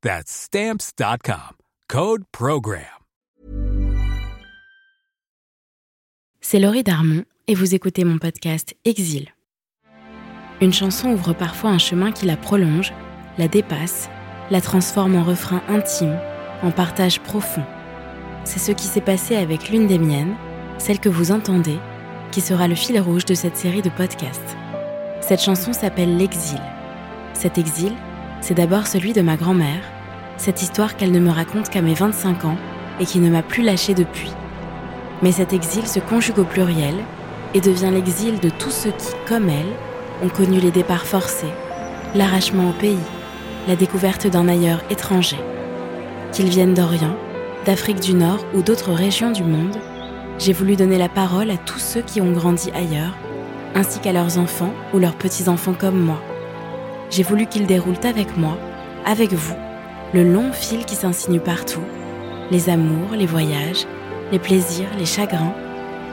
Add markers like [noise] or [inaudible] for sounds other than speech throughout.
That's Stamps.com. Code Program. C'est Laurie Darmon et vous écoutez mon podcast Exil. Une chanson ouvre parfois un chemin qui la prolonge, la dépasse, la transforme en refrain intime, en partage profond. C'est ce qui s'est passé avec l'une des miennes, celle que vous entendez, qui sera le fil rouge de cette série de podcasts. Cette chanson s'appelle L'exil. Cet exil, c'est d'abord celui de ma grand-mère, cette histoire qu'elle ne me raconte qu'à mes 25 ans et qui ne m'a plus lâchée depuis. Mais cet exil se conjugue au pluriel et devient l'exil de tous ceux qui, comme elle, ont connu les départs forcés, l'arrachement au pays, la découverte d'un ailleurs étranger. Qu'ils viennent d'Orient, d'Afrique du Nord ou d'autres régions du monde, j'ai voulu donner la parole à tous ceux qui ont grandi ailleurs, ainsi qu'à leurs enfants ou leurs petits-enfants comme moi. J'ai voulu qu'ils déroulent avec moi, avec vous, le long fil qui s'insinue partout, les amours, les voyages, les plaisirs, les chagrins,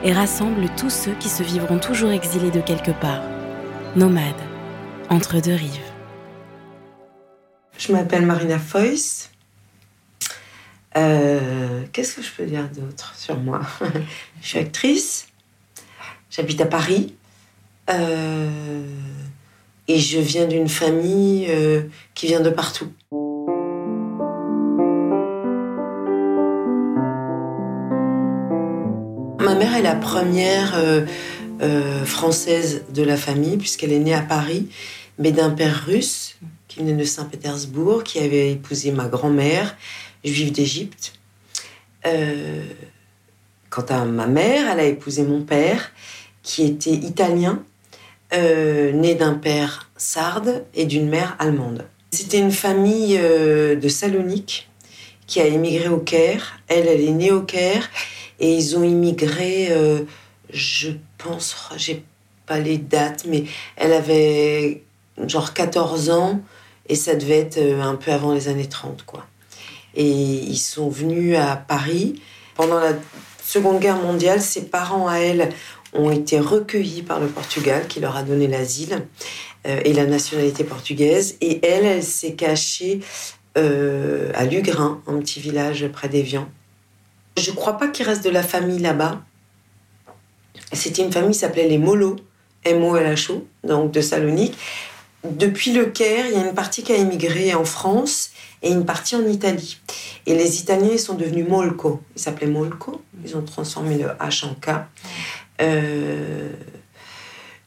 et rassemble tous ceux qui se vivront toujours exilés de quelque part, nomades, entre deux rives. Je m'appelle Marina Foyce. Euh, Qu'est-ce que je peux dire d'autre sur moi? [laughs] Je suis actrice, j'habite à Paris, euh, et je viens d'une famille euh, qui vient de partout. Ma mère est la première euh, euh, française de la famille, puisqu'elle est née à Paris, mais d'un père russe qui venait de Saint-Pétersbourg, qui avait épousé ma grand-mère, juive d'Égypte. Quant à ma mère, elle a épousé mon père, qui était italien, euh, né d'un père sarde et d'une mère allemande. C'était une famille euh, de Salonique qui a émigré au Caire. Elle, elle est née au Caire et ils ont immigré, euh, je pense, j'ai pas les dates, mais elle avait genre 14 ans et ça devait être un peu avant les années 30, quoi. Et ils sont venus à Paris. Pendant la Seconde Guerre mondiale, ses parents à elle ont été recueillis par le Portugal qui leur a donné l'asile euh, et la nationalité portugaise. Et elle, elle s'est cachée euh, à Lugrin, un petit village près d'Évian. Je crois pas qu'il reste de la famille là-bas. C'était une famille qui s'appelait les Molos, M-O-L-H-O, donc de Salonique. Depuis le Caire, il y a une partie qui a émigré en France et une partie en Italie. Et les Italiens sont devenus Molko. Ils s'appelaient Molko. Ils ont transformé le H en K. Euh,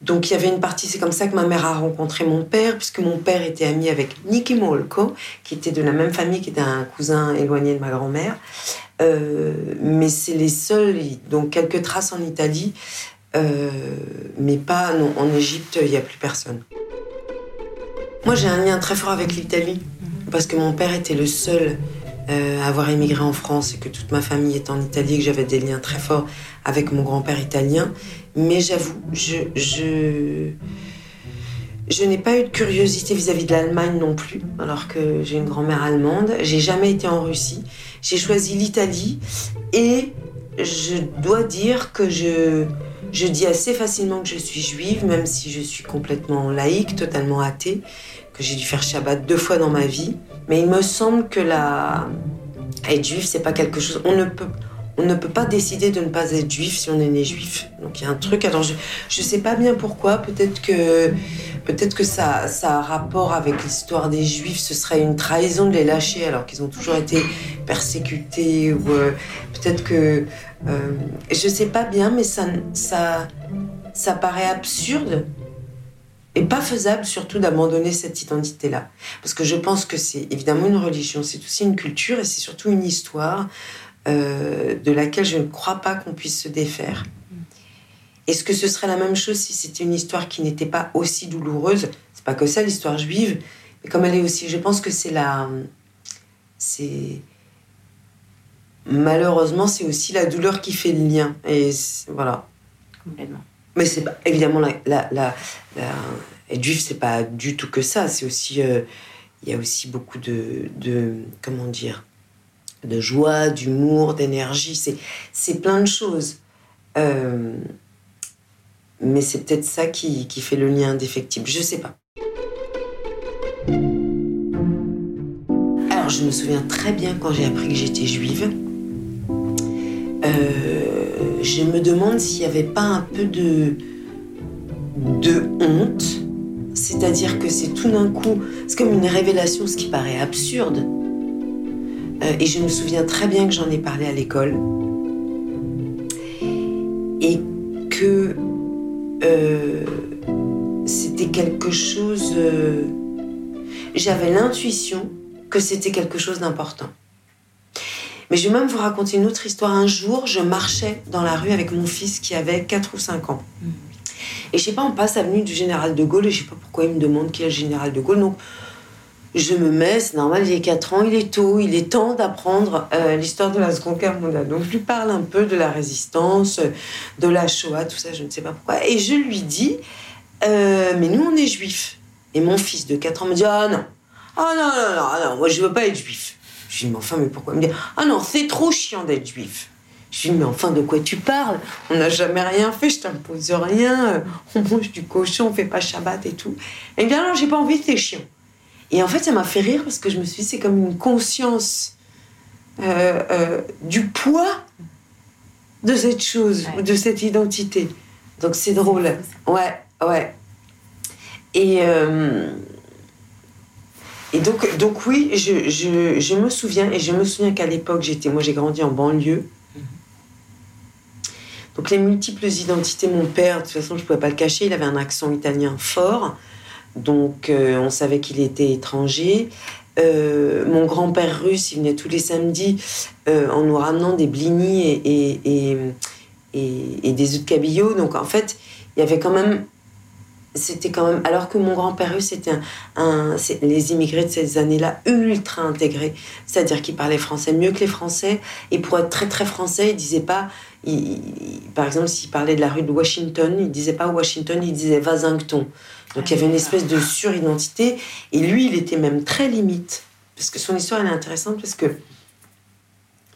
donc il y avait une partie, c'est comme ça que ma mère a rencontré mon père, puisque mon père était ami avec Nicky Molko, qui était de la même famille, qui était un cousin éloigné de ma grand-mère. Euh, mais c'est les seuls, donc quelques traces en Italie, euh, mais pas, non, en Égypte, il n'y a plus personne. Moi j'ai un lien très fort avec l'Italie, parce que mon père était le seul euh, avoir émigré en France et que toute ma famille est en Italie, que j'avais des liens très forts avec mon grand-père italien. Mais j'avoue, je, je, je n'ai pas eu de curiosité vis-à-vis de l'Allemagne non plus, alors que j'ai une grand-mère allemande. J'ai jamais été en Russie. J'ai choisi l'Italie et je dois dire que je, je dis assez facilement que je suis juive, même si je suis complètement laïque, totalement athée, que j'ai dû faire Shabbat deux fois dans ma vie. Mais il me semble que la... être juif, c'est pas quelque chose. On ne peut, on ne peut pas décider de ne pas être juif si on est né juif. Donc il y a un truc. Alors je, je sais pas bien pourquoi. Peut-être que, peut-être que ça, ça a rapport avec l'histoire des Juifs. Ce serait une trahison de les lâcher alors qu'ils ont toujours été persécutés. Ou euh, peut-être que euh, je sais pas bien, mais ça, ça, ça paraît absurde et pas faisable surtout d'abandonner cette identité-là. Parce que je pense que c'est évidemment une religion, c'est aussi une culture et c'est surtout une histoire euh, de laquelle je ne crois pas qu'on puisse se défaire. Est-ce que ce serait la même chose si c'était une histoire qui n'était pas aussi douloureuse? C'est pas que ça l'histoire juive, mais comme elle est aussi, je pense que c'est la, c'est malheureusement c'est aussi la douleur qui fait le lien et voilà. Complètement. Mais évidemment être juif c'est pas du tout que ça. C'est aussi euh, il y a aussi beaucoup de, comment dire de joie, d'humour, d'énergie. C'est c'est plein de choses. Euh, mais c'est peut-être ça qui, qui, fait le lien indéfectible. Je sais pas. Alors, je me souviens très bien quand j'ai appris que j'étais juive. Euh, je me demande s'il n'y avait pas un peu de, honte. C'est-à-dire que c'est tout d'un coup, c'est comme une révélation, ce qui paraît absurde. Euh, et je me souviens très bien que j'en ai parlé à l'école. Et que euh, c'était quelque chose. J'avais l'intuition que c'était quelque chose d'important. Mais je vais même vous raconter une autre histoire. Un jour, je marchais dans la rue avec mon fils qui avait 4 ou 5 ans. Et je sais pas, on passe avenue du général de Gaulle et je sais pas pourquoi il me demande qui est le général de Gaulle. Donc, je me mets, c'est normal, il est 4 ans, il est tôt, il est temps d'apprendre euh, l'histoire de la Seconde Guerre mondiale. Donc je lui parle un peu de la résistance, de la Shoah, tout ça, je ne sais pas pourquoi. Et je lui dis, euh, mais nous on est juifs. Et mon fils de 4 ans me dit, ah non, ah non, non, non, non, moi je veux pas être juif. Je lui dis, mais enfin, mais pourquoi? Il me dit, ah non, c'est trop chiant d'être juif. Je lui dis, mais enfin, de quoi tu parles? On n'a jamais rien fait, je t'impose rien, on mange du cochon, on fait pas Shabbat et tout. Et il me dit, ah non, j'ai pas envie, c'est chiant. Et en fait, ça m'a fait rire parce que je me suis dit, c'est comme une conscience euh, euh, du poids de cette chose, ouais. de cette identité. Donc c'est drôle. Ouais, ouais. Et, euh, et donc, donc oui, je, je, je, me souviens, et je me souviens qu'à l'époque, j'étais, moi j'ai grandi en banlieue. Donc les multiples identités, mon père, de toute façon, je ne pouvais pas le cacher, il avait un accent italien fort. Donc, euh, on savait qu'il était étranger. Euh, mon grand-père russe, il venait tous les samedis euh, en nous ramenant des blinis et, et, et, et, des œufs de cabillaud. Donc, en fait, il y avait quand même. C'était quand même. Alors que mon grand-père russe était un, un les immigrés de ces années-là ultra intégrés, c'est-à-dire qu'ils parlaient français mieux que les Français. Et pour être très très français, il disait pas. Il, par exemple, s'il parlait de la rue de Washington, il disait pas Washington, il disait Vasington. Donc il y avait une espèce de suridentité. Et lui, il était même très limite. Parce que son histoire, elle est intéressante parce que.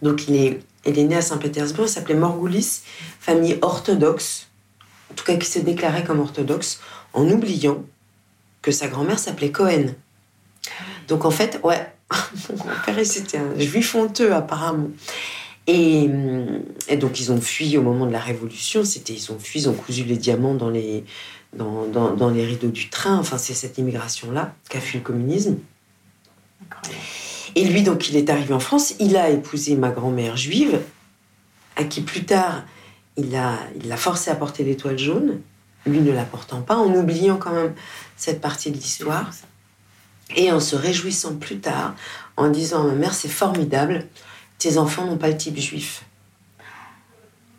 Donc il est, il est né à Saint-Pétersbourg, il s'appelait Morgoulis, famille orthodoxe, en tout cas qui se déclarait comme orthodoxe, en oubliant que sa grand-mère s'appelait Cohen. Donc en fait, ouais, [laughs] mon grand-père, c'était un juif honteux apparemment. Et, et, donc ils ont fui au moment de la Révolution, c'était, ils ont fui, ils ont cousu les diamants dans les, dans, dans, les rideaux du train. Enfin, c'est cette immigration-là qu'a fui le communisme. Et lui, donc, il est arrivé en France. Il a épousé ma grand-mère juive, à qui plus tard, il a, il l'a forcé à porter l'étoile jaune, lui ne la portant pas, en oubliant quand même cette partie de l'histoire. Et en se réjouissant plus tard, en disant à ma mère, c'est formidable, tes enfants n'ont pas le type juif.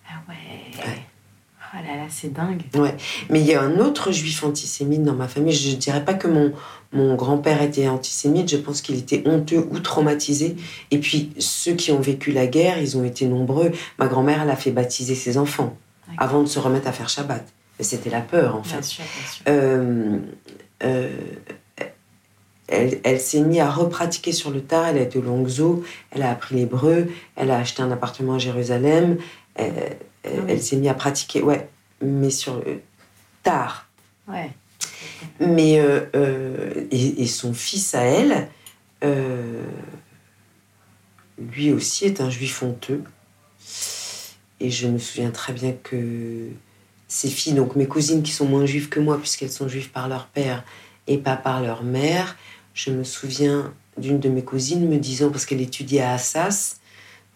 Ah ouais. ouais. Oh là là, c'est dingue. Ouais. Mais il y a un autre juif antisémite dans ma famille. Je ne dirais pas que mon, mon grand-père était antisémite. Je pense qu'il était honteux ou traumatisé. Et puis, ceux qui ont vécu la guerre, ils ont été nombreux. Ma grand-mère, elle a fait baptiser ses enfants avant de se remettre à faire Shabbat. C'était la peur, en fait. Bien sûr, bien sûr. Euh, euh, elle, elle s'est mise à repratiquer sur le tard. Elle a été au Longzo. Elle a appris l'hébreu. Elle a acheté un appartement à Jérusalem. Elle, ah oui. elle s'est mise à pratiquer, ouais, mais sur le tard. Ouais. Mais euh, euh, et, et, son fils à elle, euh, lui aussi est un juif honteux. Et je me souviens très bien que ces filles, donc mes cousines qui sont moins juives que moi, puisqu'elles sont juives par leur père et pas par leur mère, je me souviens d'une de mes cousines me disant, parce qu'elle étudiait à Assas,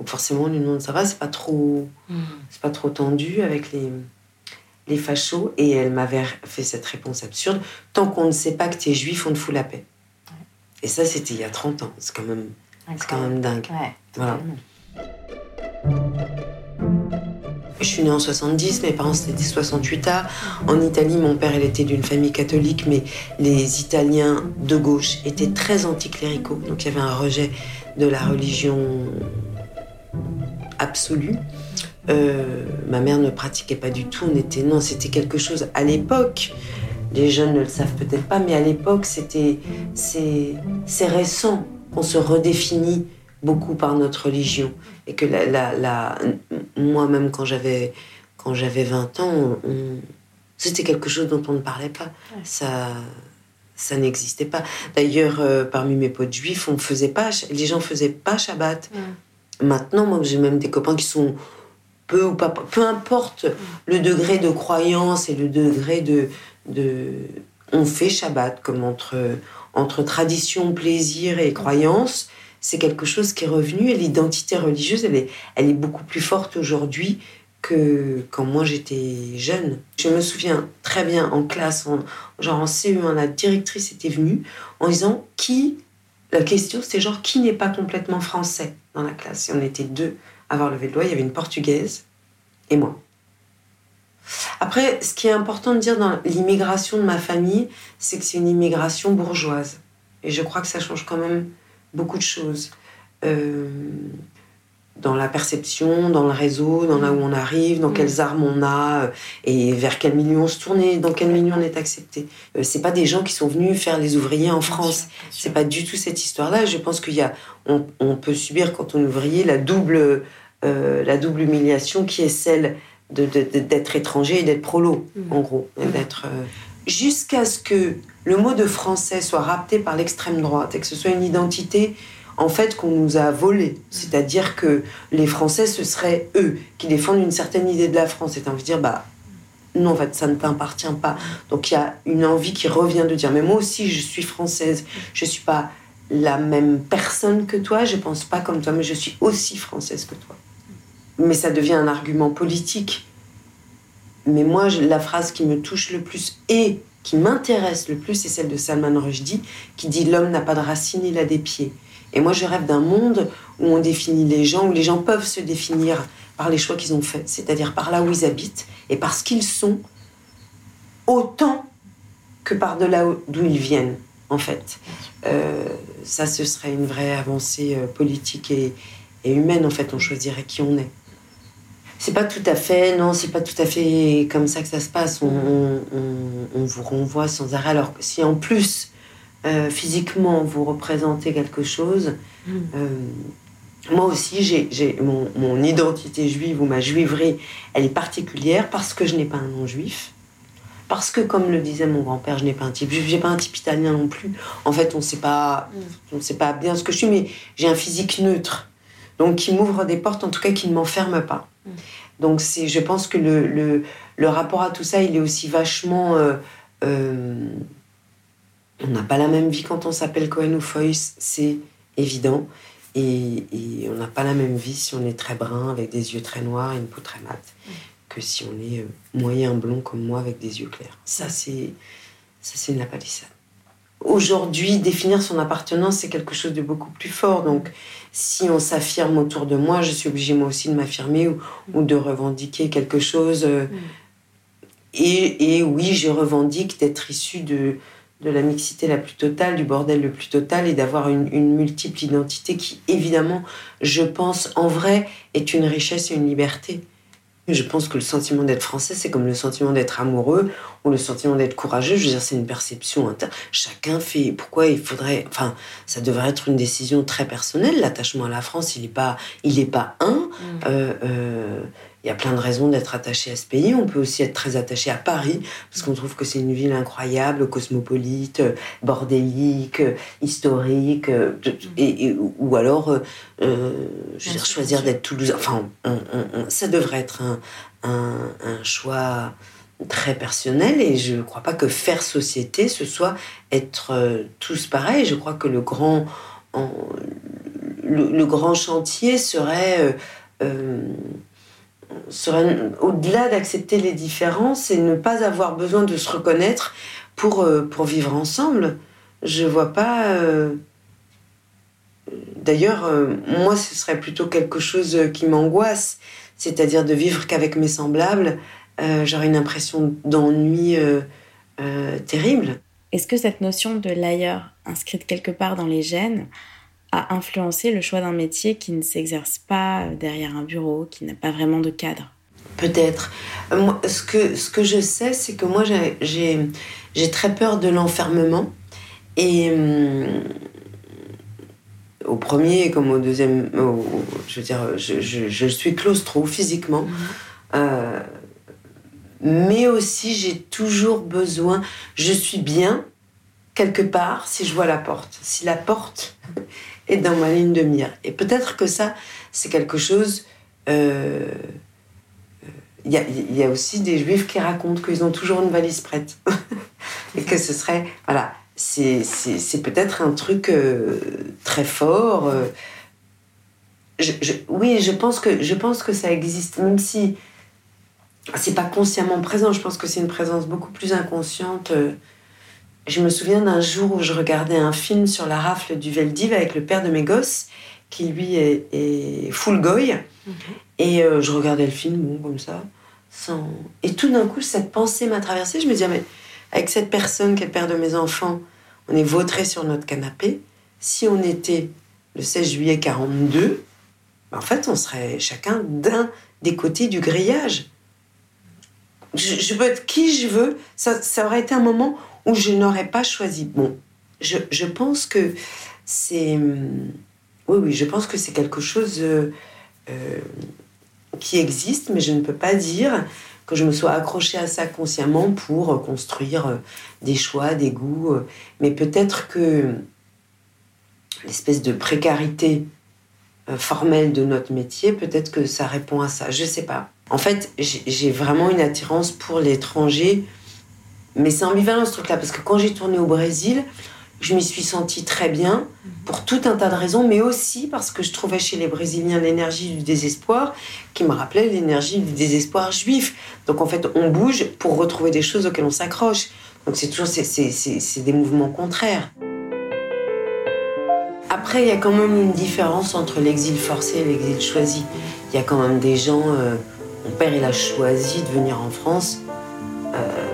donc forcément on lui demande ça va, c'est pas trop, Hmm. c'est pas trop tendu avec les, les fachos, et elle m'avait fait cette réponse absurde, tant qu'on ne sait pas que tu es juif, on te fout la paix. Et ça, c'était il y a 30 ans, c'est quand même, c'est quand même dingue. Ouais, Voilà. Je suis née en 70, mes parents c'était 68A. En Italie, mon père, il était d'une famille catholique, mais les Italiens de gauche étaient très anticléricaux. Donc il y avait un rejet de la religion absolue. Euh, ma mère ne pratiquait pas du tout. On était non, c'était quelque chose à l'époque. Les jeunes ne le savent peut-être pas, mais à l'époque, c'était c'est récent qu'on se redéfinit beaucoup par notre religion et que la, la, la- moi-même quand j'avais quand j'avais 20 ans, c'était quelque chose dont on ne parlait pas. Ça ça n'existait pas. D'ailleurs, euh, parmi mes potes juifs, on faisait pas, les gens faisaient pas Shabbat. Maintenant, moi, j'ai même des copains qui sont peu ou pas, peu importe le degré de croyance et le degré de, de on fait Shabbat comme entre entre tradition, plaisir et croyance. C'est quelque chose qui est revenu et l'identité religieuse, elle est, elle est beaucoup plus forte aujourd'hui que quand moi j'étais jeune. Je me souviens très bien en classe, en, genre en CE1, la directrice était venue en disant qui, la question c'était genre qui n'est pas complètement français dans la classe. Et on était deux à avoir levé le doigt, il y avait une portugaise et moi. Après, ce qui est important de dire dans l'immigration de ma famille, c'est que c'est une immigration bourgeoise. Et je crois que ça change quand même beaucoup de choses. Euh, dans la perception, dans le réseau, dans là où on arrive, dans quelles armes on a, euh, et vers quel milieu on se tourne, et dans quel milieu on est accepté. Euh, c'est pas des gens qui sont venus faire les ouvriers en France. C'est pas du tout cette histoire-là. Je pense qu'il y a, on, on peut subir quand on est ouvrier la double, euh, la double humiliation qui est celle de, de- de- d'être étranger et d'être prolo, en gros, et d'être jusqu'à ce que le mot de français soit rapté par l'extrême droite et que ce soit une identité en fait qu'on nous a volée. C'est-à-dire que les Français, ce seraient eux qui défendent une certaine idée de la France. Et envie de dire, bah non, en fait, ça ne t'appartient pas. Donc il y a une envie qui revient de dire, mais moi aussi, je suis française. Je suis pas la même personne que toi, je pense pas comme toi, mais je suis aussi française que toi. Mais ça devient un argument politique. Mais moi, la phrase qui me touche le plus et qui m'intéresse le plus, c'est celle de Salman Rushdie, qui dit L'homme n'a pas de racines, il a des pieds. Et moi, je rêve d'un monde où on définit les gens, où les gens peuvent se définir par les choix qu'ils ont faits, c'est-à-dire par là où ils habitent et par ce qu'ils sont, autant que par de là où- d'où ils viennent, en fait. Euh, ça, ce serait une vraie avancée euh, politique et, et humaine, en fait. On choisirait qui on est. C'est pas tout à fait, non, c'est pas tout à fait comme ça que ça se passe. On, on- on- on vous renvoie sans arrêt. Alors que si en plus, euh, physiquement, vous représentez quelque chose, euh, moi aussi, j'ai, mon, mon identité juive ou ma juiverie, elle est particulière parce que je n'ai pas un nom juif. Parce que, comme le disait mon grand-père, je n'ai pas un type juif, j'ai pas un type italien non plus. En fait, on sait pas, on sait pas bien ce que je suis, mais j'ai un physique neutre. Donc, qui m'ouvre des portes, en tout cas, qui ne m'enferme pas. Donc, c'est, je pense que le, le, le rapport à tout ça, il est aussi vachement. euh, euh, on n'a pas la même vie quand on s'appelle Cohen ou Foyce, c'est évident. Et, et on n'a pas la même vie si on est très brun, avec des yeux très noirs et une peau très mate, que si on est euh, moyen blond comme moi, avec des yeux clairs. Ça, c'est, ça, c'est une lapalissade. Aujourd'hui, définir son appartenance, c'est quelque chose de beaucoup plus fort. Donc, si on s'affirme autour de moi, je suis obligée moi aussi de m'affirmer ou, ou de revendiquer quelque chose. euh, et, et oui, je revendique d'être issue de, de la mixité la plus totale, du bordel le plus total et d'avoir une, une multiple identité qui, évidemment, je pense, en vrai, est une richesse et une liberté. Je pense que le sentiment d'être français, c'est comme le sentiment d'être amoureux ou le sentiment d'être courageux. Je veux dire, c'est une perception interne. Chacun fait. Pourquoi il faudrait. Enfin, ça devrait être une décision très personnelle. L'attachement à la France, il n'est pas, il est pas un. Euh, euh, il y a plein de raisons d'être attaché à ce pays. On peut aussi être très attaché à Paris, parce qu'on trouve que c'est une ville incroyable, cosmopolite, euh, bordélique, euh, historique, euh, et, et- ou alors, euh, je veux dire, choisir d'être toulousain. Enfin, on- on- on- ça devrait être un, un, un choix très personnel et je ne crois pas que faire société, ce soit être euh, tous pareils. Je crois que le grand, le, grand chantier serait, euh, serait au-delà d'accepter les différences et ne pas avoir besoin de se reconnaître pour, pour vivre ensemble. Je vois pas. D'ailleurs, moi, ce serait plutôt quelque chose qui m'angoisse, c'est-à-dire de vivre qu'avec mes semblables euh, j'aurais une impression d'ennui euh, euh, terrible. Est-ce que cette notion de l'ailleurs, inscrite quelque part dans les gènes, a influencé le choix d'un métier qui ne s'exerce pas derrière un bureau, qui n'a pas vraiment de cadre Peut-être. ce, que, ce que je sais, c'est que moi, j'ai très peur de l'enfermement. Et au premier comme au deuxième, je veux dire, je, je, suis claustro physiquement. Mmh mais aussi j'ai toujours besoin, je suis bien quelque part si je vois la porte, si la porte [laughs] est dans ma ligne de mire. Et peut-être que ça, c'est quelque chose... Euh, il y, a, aussi des juifs qui racontent qu'ils ont toujours une valise prête. [laughs] et que ce serait... Voilà, c'est peut-être un truc euh, très fort. Euh. oui, je pense, que, je pense que ça existe, même si c'est pas consciemment présent, je pense que c'est une présence beaucoup plus inconsciente. Je me souviens d'un jour où je regardais un film sur la rafle du Veldiv avec le père de mes gosses, qui lui est, full goy. Mhm. Et euh, je regardais le film, bon, comme ça. Sans... Et tout d'un coup, cette pensée m'a traversée. Je me disais, mais avec cette personne qui est le père de mes enfants, on est vautré sur notre canapé. Si on était le 16 juillet 42, ben, en fait, on serait chacun d'un des côtés du grillage je, peux être qui je veux. Ça, ça, aurait été un moment où je n'aurais pas choisi. Bon, je, je pense que c'est. Oui, oui, je pense que c'est quelque chose euh, euh, qui existe, mais je ne peux pas dire que je me sois accrochée à ça consciemment pour construire euh, des choix, des goûts. Mais peut-être que l'espèce de précarité formelle de notre métier, peut-être que ça répond à ça. Je sais pas. En fait, j'ai vraiment une attirance pour l'étranger. Mais c'est ambivalent ce truc-là, parce que quand j'ai tourné au Brésil, je m'y suis sentie très bien, pour tout un tas de raisons, mais aussi parce que je trouvais chez les Brésiliens l'énergie du désespoir qui me rappelait l'énergie du désespoir juif. Donc en fait, on bouge pour retrouver des choses auxquelles on s'accroche. Donc c'est toujours c'est des mouvements contraires. Après, il y a quand même une différence entre l'exil forcé et l'exil choisi. Il y a quand même des gens... Euh, mon père, il a choisi de venir en France euh,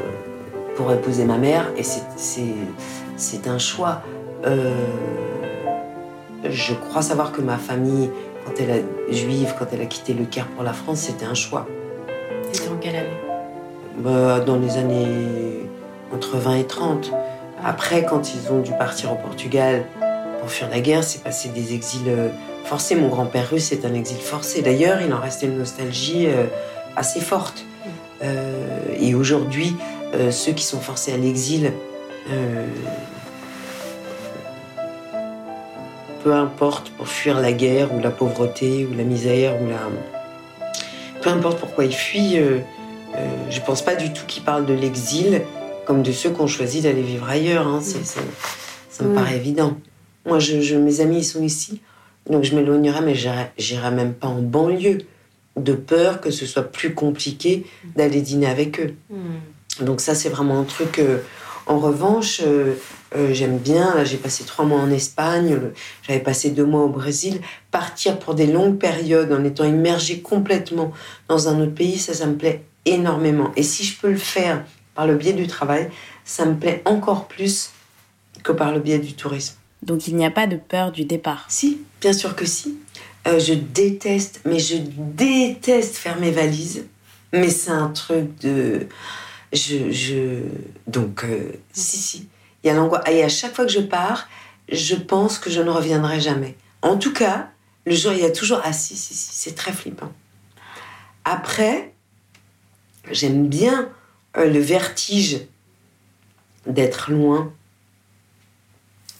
pour épouser ma mère, et c'est un choix. Euh, je crois savoir que ma famille, quand elle a juive, quand elle a quitté le Caire pour la France, c'était un choix. C'était en quelle année? Bah, Dans les années entre 20 et 30. Après, quand ils ont dû partir au Portugal pour fuir la guerre, c'est passé des exils euh, forcé. Mon grand-père russe est un exil forcé. D'ailleurs, il en restait une nostalgie euh, assez forte. Euh, et aujourd'hui, euh, ceux qui sont forcés à l'exil, peu importe pour fuir la guerre ou la pauvreté ou la misère ou la... Peu importe pourquoi ils fuient, je pense pas du tout qu'ils parlent de l'exil comme de ceux qui ont choisi d'aller vivre ailleurs. Hein. ça me paraît évident. Moi, je, mes amis, ils sont ici. Donc je m'éloignerai, mais j'irai même pas en banlieue, de peur que ce soit plus compliqué d'aller dîner avec eux. Hmm. Donc ça, c'est vraiment un truc. Euh, en revanche, euh, euh, j'aime bien. j'ai passé trois mois en Espagne, j'avais passé deux mois au Brésil. Partir pour des longues périodes en étant immergé complètement dans un autre pays, ça, ça me plaît énormément. Et si je peux le faire par le biais du travail, ça me plaît encore plus que par le biais du tourisme. Donc il n'y a pas de peur du départ. Si, bien sûr que si. Euh, je déteste, mais je déteste faire mes valises. Mais c'est un truc de. Je. je... Donc, euh, si, si. Il y a l'angoisse. Et à chaque fois que je pars, je pense que je ne reviendrai jamais. En tout cas, le jour, il y a toujours. Ah, si, si, si, c'est très flippant. Après, j'aime bien euh, le vertige d'être loin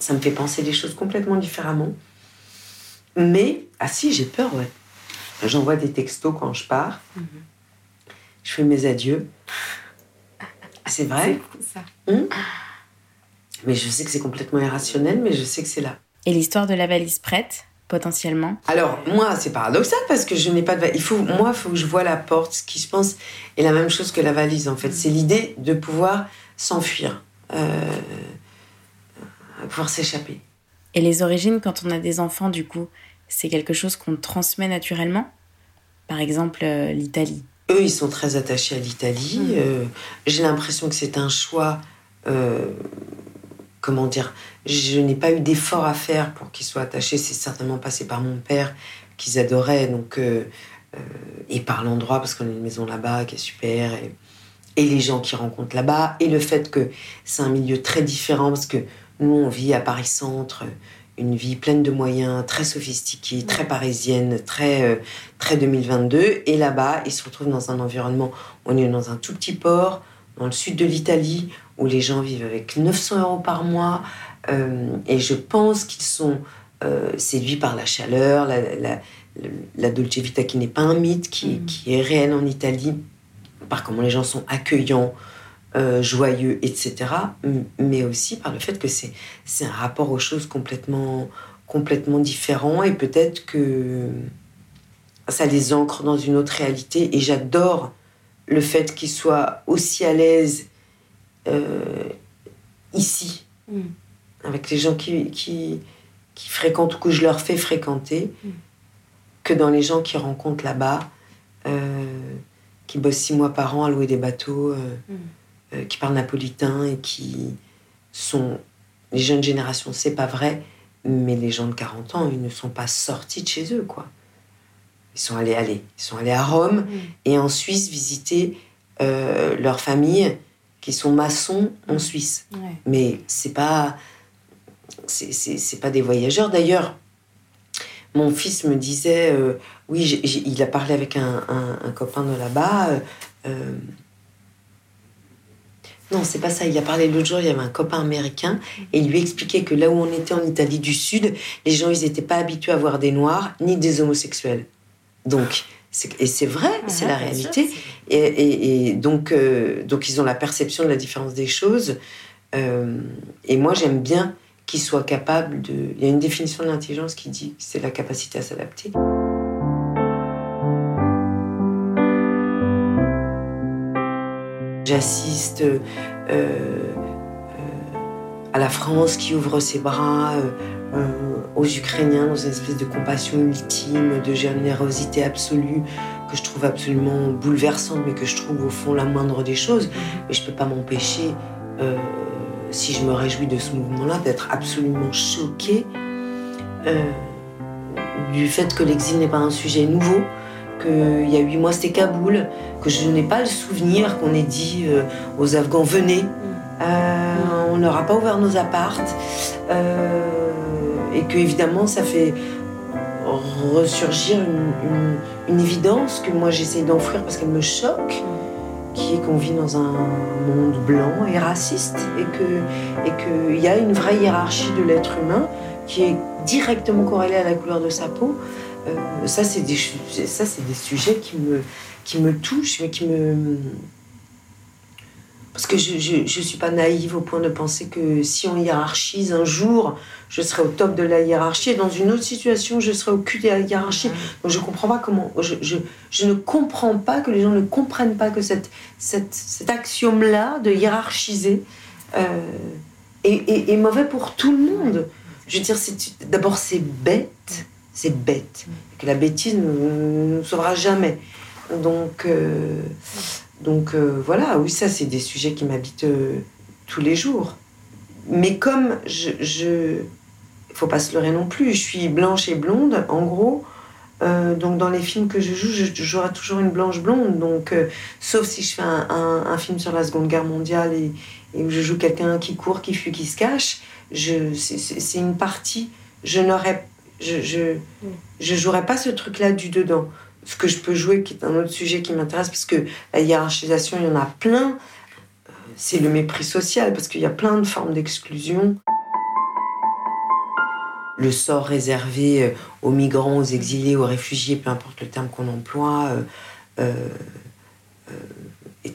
ça me fait penser des choses complètement différemment. Mais, ah si, j'ai peur, ouais. J'envoie des textos quand je pars. Mhm. Je fais mes adieux. C'est vrai C'est ça. Hum mais je sais que c'est complètement irrationnel, mais je sais que c'est là. Et l'histoire de la valise prête, potentiellement? Alors, moi, c'est paradoxal parce que je n'ai pas de valise. Il faut, moi, il faut que je vois la porte. Ce qui, je pense, est la même chose que la valise, en fait. C'est l'idée de pouvoir s'enfuir, euh, pouvoir s'échapper. Et les origines, quand on a des enfants, du coup, c'est quelque chose qu'on transmet naturellement? Par exemple, euh, l'Italie. Eux, ils sont très attachés à l'Italie. Mmh. Euh, J'ai l'impression que c'est un choix. euh, comment dire Je n'ai pas eu d'effort à faire pour qu'ils soient attachés. C'est certainement passé par mon père, qu'ils adoraient. Donc, euh, et par l'endroit, parce qu'on a une maison là-bas qui est super. Et, et les gens qui rencontrent là-bas. Et le fait que c'est un milieu très différent, parce que nous, on vit à Paris-Centre, une vie pleine de moyens, très sophistiquée, très parisienne, très, euh, très 2022. Et là-bas, ils se retrouvent dans un environnement, on est dans un tout petit port, dans le sud de l'Italie, où les gens vivent avec 900 euros par mois. Euh, et je pense qu'ils sont euh, séduits par la chaleur, la, la, la Dolce Vita qui n'est pas un mythe, qui, Mm. qui est réel en Italie, par comment les gens sont accueillants, euh, joyeux, etc. Mais aussi par le fait que c'est c'est un rapport aux choses complètement, complètement différent et peut-être que ça les ancre dans une autre réalité. Et j'adore le fait qu'ils soient aussi à l'aise euh, ici, Mm. avec les gens qui, qui, qui fréquentent ou que je leur fais fréquenter, Mm. que dans les gens qui rencontrent là-bas, euh, qui bossent six mois par an à louer des bateaux, euh, Mm. Euh, qui parlent napolitain et qui sont. Les jeunes générations, c'est pas vrai, mais les gens de 40 ans, ils ne sont pas sortis de chez eux, quoi. Ils sont allés, aller, ils sont allés à Rome Mm. et en Suisse visiter euh, leurs familles qui sont maçons en Suisse. Ouais. Mais c'est pas. C'est, pas des voyageurs. D'ailleurs, mon fils me disait euh, oui, il a parlé avec un, un- un copain de là-bas. euh, non, c'est pas ça. Il a parlé l'autre jour, il y avait un copain américain et il lui expliquait que là où on était en Italie du Sud, les gens, ils n'étaient pas habitués à voir des Noirs ni des homosexuels. Donc, et c'est vrai, c'est la réalité. sûr, Et, et- et donc, euh, donc, ils ont la perception de la différence des choses. Euh, et moi, j'aime bien qu'ils soient capables de. Il y a une définition de l'intelligence qui dit que c'est la capacité à s'adapter. J'assiste euh, euh, à la France qui ouvre ses bras euh, aux Ukrainiens dans une espèce de compassion ultime, de générosité absolue que je trouve absolument bouleversante, mais que je trouve au fond la moindre des choses. Mais je peux pas m'empêcher, si je me réjouis de ce mouvement-là, d'être absolument choquée du fait que l'exil n'est pas un sujet nouveau, qu'il y a huit mois c'était Kaboul, que je n'ai pas le souvenir qu'on ait dit euh, aux Afghans venez, euh, on n'aura pas ouvert nos appartes, euh, et que évidemment ça fait ressurgir une, évidence que moi j'essaie d'enfouir parce qu'elle me choque, qui est qu'on vit dans un monde blanc et raciste et et qu'il y a une vraie hiérarchie de l'être humain qui est directement corrélée à la couleur de sa peau. Euh, ça c'est des ça c'est des sujets qui me qui me touchent mais qui me parce que je, je suis pas naïve au point de penser que si on hiérarchise un jour, je serai au top de la hiérarchie et dans une autre situation, je serai au cul de la hiérarchie. Donc je comprends pas comment. Je, je, je ne comprends pas que les gens ne comprennent pas que cette, cette, cet axiome-là de hiérarchiser euh, est, est- est mauvais pour tout le monde. Je veux dire, d'abord, c'est bête. C'est bête. Que la bêtise ne nous sauvera jamais. Donc, euh, donc euh, voilà, oui, ça, c'est des sujets qui m'habitent euh, tous les jours. Mais comme je. je faut pas se leurrer non plus. Je suis blanche et blonde, en gros. Donc dans les films que je joue, je, jouerai toujours une blanche blonde. Donc, sauf si je fais un, film sur la Seconde Guerre mondiale et, où je joue quelqu'un qui court, qui fuit, qui se cache, c'est une partie. Je n'aurais, je, je, jouerais pas ce truc-là du dedans. Ce que je peux jouer, qui est un autre sujet qui m'intéresse, parce que la hiérarchisation, il y en a plein. C'est le mépris social, parce qu'il y a plein de formes d'exclusion le sort réservé euh, aux migrants, aux exilés, aux réfugiés, peu importe le terme qu'on emploie, euh, euh,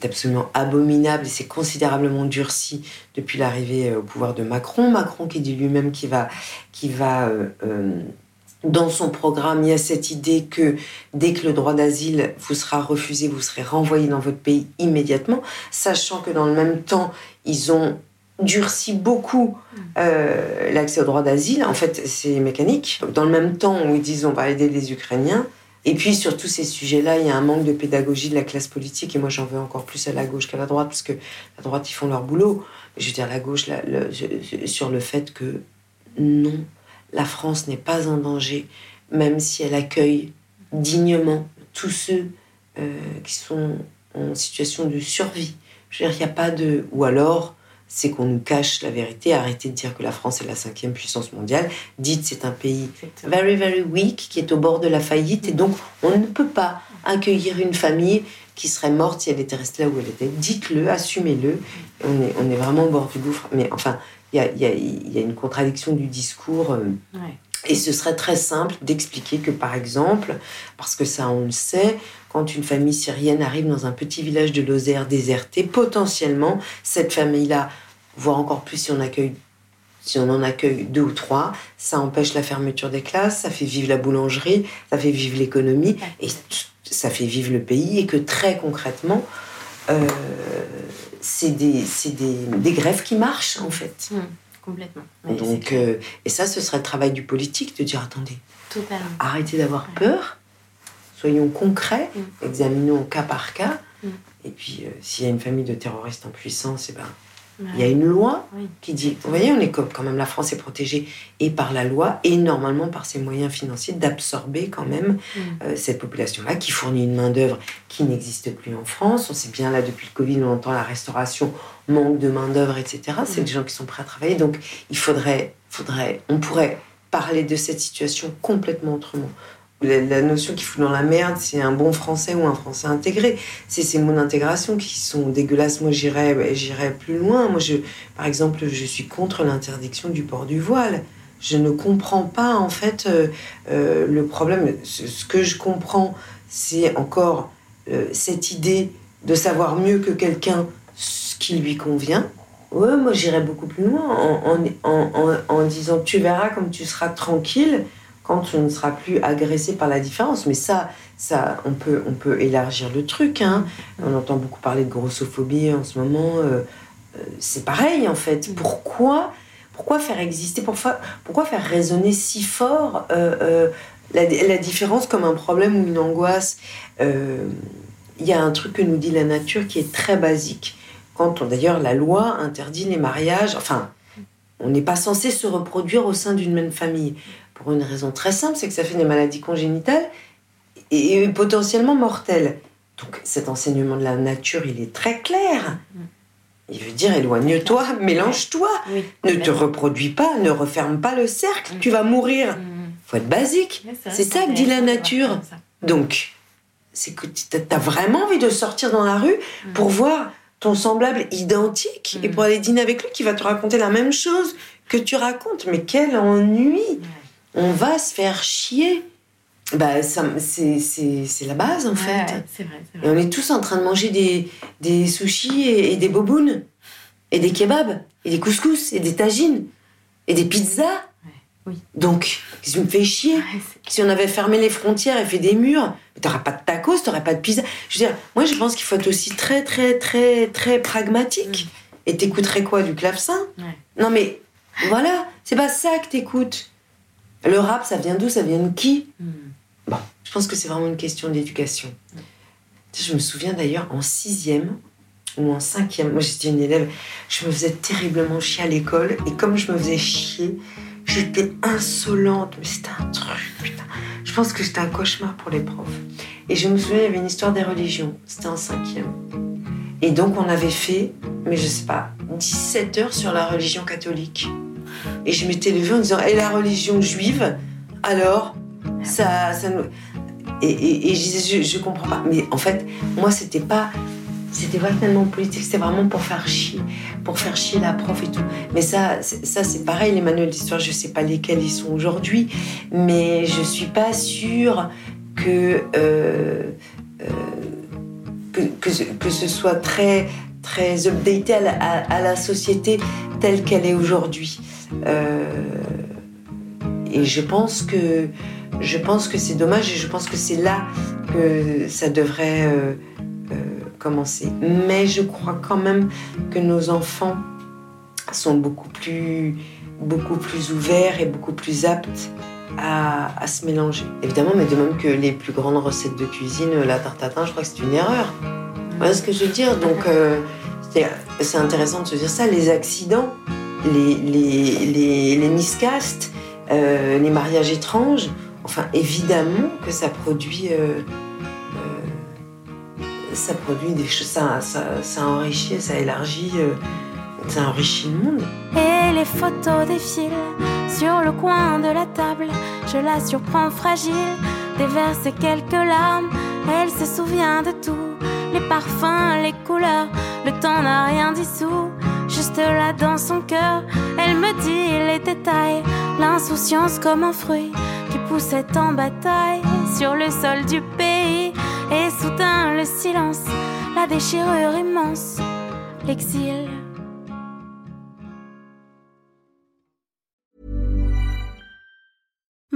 absolument abominable et c'est considérablement durci depuis l'arrivée au pouvoir de Macron. Macron qui dit lui-même qu'il va, va dans son programme, il y a cette idée que dès que le droit d'asile vous sera refusé, vous serez renvoyé dans votre pays immédiatement, sachant que dans le même temps, ils ont durci beaucoup euh, l'accès au droit d'asile. En fait, c'est mécanique. Dans le même temps où ils disent on va aider les Ukrainiens, et puis sur tous ces sujets-là, il y a un manque de pédagogie de la classe politique, et moi j'en veux encore plus à la gauche qu'à la droite, parce que la droite, ils font leur boulot. Je veux dire, la gauche, sur le fait que non, la France n'est pas en danger, même si elle accueille dignement tous ceux euh, qui sont en situation de survie. Je veux dire, il n'y a pas de... Ou alors, c'est qu'on nous cache la vérité. Arrêtez de dire que la France est la cinquième puissance mondiale. Dites c'est un pays very, very weak, qui est au bord de la faillite. Et donc, on ne peut pas accueillir une famille qui serait morte si elle était restée là où elle était. Dites-le, assumez-le. On est, on est vraiment au bord du gouffre. Mais enfin, il y a, une contradiction du discours. Euh, et ce serait très simple d'expliquer que, par exemple, parce que ça on le sait, quand une famille syrienne arrive dans un petit village de Lozère déserté, potentiellement, cette famille-là, voire encore plus si on accueille si on en accueille deux ou trois, ça empêche la fermeture des classes, ça fait vivre la boulangerie, ça fait vivre l'économie et ça fait vivre le pays et que très concrètement, euh, c'est des, des, des, grèves qui marchent, en fait. Mmh, complètement. Donc, euh, et ça, ce serait le travail du politique de dire attendez, arrêtez d'avoir peur, soyons concrets, mmh. examinons cas par cas. Mmh. Et puis, euh, s'il y a une famille de terroristes en puissance, et eh ben, il y a une loi qui dit, vous voyez, on est comme quand même, la France est protégée et par la loi et normalement par ses moyens financiers d'absorber quand même mm. euh, cette population-là qui fournit une main-d'œuvre qui n'existe plus en France. On sait bien là, depuis le Covid, on entend la restauration, manque de main-d'œuvre, etc. C'est mm. des gens qui sont prêts à travailler. Donc il faudrait, faudrait, on pourrait parler de cette situation complètement autrement la, notion qui fout dans la merde, c'est un bon français ou un français intégré. C'est ces mots d'intégration qui sont dégueulasses. Moi, j'irais, plus loin. Moi, je, par exemple, je suis contre l'interdiction du port du voile. Je ne comprends pas, en fait, euh, euh, le problème. Ce, que je comprends, c'est encore euh, cette idée de savoir mieux que quelqu'un ce qui lui convient. Ouais, moi, j'irais beaucoup plus loin en disant tu verras comme tu seras tranquille quand tu ne seras plus agressé par la différence. Mais ça, ça on, peut, on peut élargir le truc. Hein. On entend beaucoup parler de grossophobie en ce moment. Euh, euh, c'est pareil, en fait. Pourquoi, pourquoi faire exister, pourquoi, pourquoi faire résonner si fort euh, la, la, différence comme un problème ou une angoisse? Il y a un truc que nous dit la nature qui est très basique. Quand, d'ailleurs, la loi interdit les mariages, enfin, on n'est pas censé se reproduire au sein d'une même famille. Pour une raison très simple, c'est que ça fait des maladies congénitales et, potentiellement mortelles. Donc cet enseignement de la nature, il est très clair. Il veut dire éloigne-toi, mélange-toi, ne te reproduis pas, ne referme pas le cercle, tu vas mourir. Mm. Faut être basique. C'est ça que dit la nature. Donc, c'est que tu as vraiment envie de sortir dans la rue mm. pour voir ton semblable identique et mm. pour aller dîner avec lui qui va te raconter la même chose que tu racontes. Mais quel ennui on va se faire chier. Bah, c'est la base en fait. c'est vrai, Et on est tous en train de manger des, des sushis et, des bobounes, et des kebabs, et des couscous, et des tagines, et des pizzas. oui. Donc, ça me fait chier? si on avait fermé les frontières et fait des murs, t'auras pas de tacos, t'auras pas de pizza. Je veux dire, moi je pense qu'il faut être aussi très, très, très, très pragmatique. Et t'écouterais quoi Du clavecin? Non mais voilà, c'est pas ça que t'écoutes. Le rap, ça vient d'où? Ça vient de qui? Hmm. Bon, je pense que c'est vraiment une question d'éducation. Je me souviens d'ailleurs en sixième ou en cinquième, moi j'étais une élève, je me faisais terriblement chier à l'école et comme je me faisais chier, j'étais insolente, mais c'était un truc, putain. Je pense que c'était un cauchemar pour les profs. Et je me souviens, il y avait une histoire des religions, c'était en cinquième. Et donc on avait fait, mais je sais pas, 17 heures sur la religion catholique. Et je m'étais levée en disant, et la religion juive, alors, ça, ça nous... Et, je disais, je, comprends pas. Mais en fait, moi, c'était pas... C'était pas tellement politique, c'était vraiment pour faire chier, pour faire chier la prof et tout. Mais ça, ça c'est pareil, les manuels d'histoire, je sais pas lesquels ils sont aujourd'hui, mais je suis pas sûre que euh, euh, que, que, ce soit très, très la, à, la société telle qu'elle est aujourd'hui. Euh, et je pense que je pense que c'est dommage et je pense que c'est là que ça devrait euh, euh, commencer. Mais je crois quand même que nos enfants sont beaucoup plus, beaucoup plus ouverts et beaucoup plus aptes à, se mélanger. Évidemment, mais de même que les plus grandes recettes de cuisine, la tarte je crois que c'est une erreur. Voilà ce que je veux dire? Donc, c'est intéressant de se dire ça. Les accidents, les, les, les, les miscastes, euh, les mariages étranges, enfin, évidemment que ça produit. Euh, ça produit des choses, ça, ça, ça enrichit, ça élargit, ça enrichit le monde. Et les photos défilent sur le coin de la table. Je la surprends fragile, déverse quelques larmes. Elle se souvient de tout, les parfums, les couleurs. Le temps n'a rien dissous, juste là dans son cœur. Elle me dit les détails, l'insouciance comme un fruit qui poussait en bataille sur le sol du pays. Et soudain le silence, la déchirure immense, l'exil.